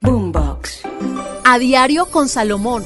Boombox. A diario con Salomón.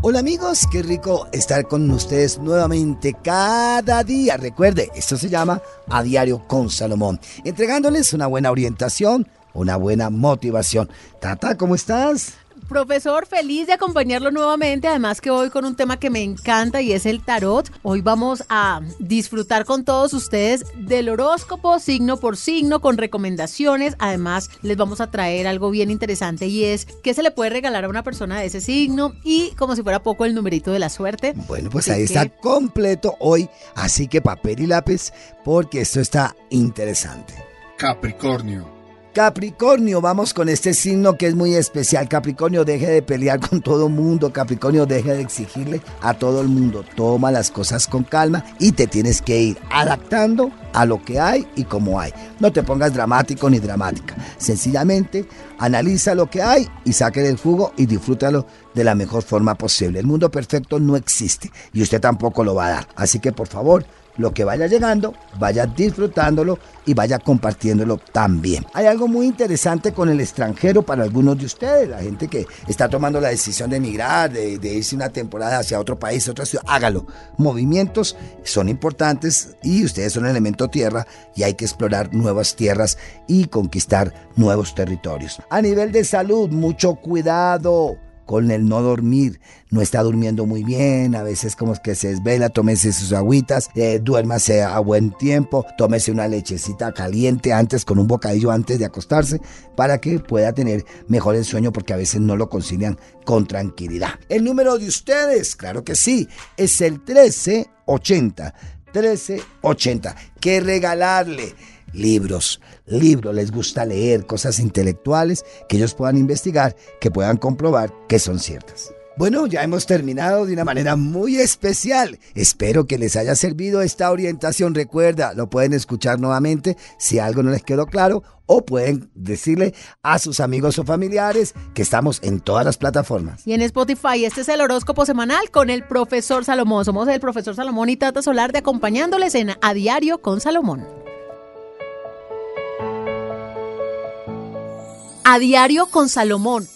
Hola amigos, qué rico estar con ustedes nuevamente cada día. Recuerde, esto se llama A Diario con Salomón, entregándoles una buena orientación, una buena motivación. Tata, ¿cómo estás? Profesor, feliz de acompañarlo nuevamente. Además que hoy con un tema que me encanta y es el tarot. Hoy vamos a disfrutar con todos ustedes del horóscopo signo por signo con recomendaciones. Además les vamos a traer algo bien interesante y es qué se le puede regalar a una persona de ese signo y como si fuera poco el numerito de la suerte. Bueno, pues ahí está completo hoy. Así que papel y lápiz porque esto está interesante. Capricornio. Capricornio, vamos con este signo que es muy especial. Capricornio, deje de pelear con todo el mundo. Capricornio, deje de exigirle a todo el mundo. Toma las cosas con calma y te tienes que ir adaptando a lo que hay y como hay. No te pongas dramático ni dramática. Sencillamente analiza lo que hay y saque del jugo y disfrútalo de la mejor forma posible. El mundo perfecto no existe y usted tampoco lo va a dar. Así que por favor, lo que vaya llegando, vaya disfrutándolo y vaya compartiéndolo también. Hay algo muy interesante con el extranjero para algunos de ustedes, la gente que está tomando la decisión de emigrar, de, irse una temporada hacia otro país, otra ciudad, hágalo. Movimientos son importantes y ustedes son elemento tierra y hay que explorar nuevas tierras y conquistar nuevos territorios. A nivel de salud, mucho cuidado con el no dormir, no está durmiendo muy bien, a veces como que se desvela, tómese sus agüitas, eh, duérmase a buen tiempo, tómese una lechecita caliente antes con un bocadillo antes de acostarse para que pueda tener mejor el sueño porque a veces no lo concilian con tranquilidad. El número de ustedes, claro que sí, es el 1380. 1380. ¿Qué regalarle? Libros, libros, les gusta leer cosas intelectuales que ellos puedan investigar, que puedan comprobar que son ciertas. Bueno, ya hemos terminado de una manera muy especial. Espero que les haya servido esta orientación. Recuerda, lo pueden escuchar nuevamente si algo no les quedó claro o pueden decirle a sus amigos o familiares que estamos en todas las plataformas. Y en Spotify, este es el horóscopo semanal con el profesor Salomón. Somos el profesor Salomón y Tata Solar de acompañándoles en A Diario con Salomón. A diario con Salomón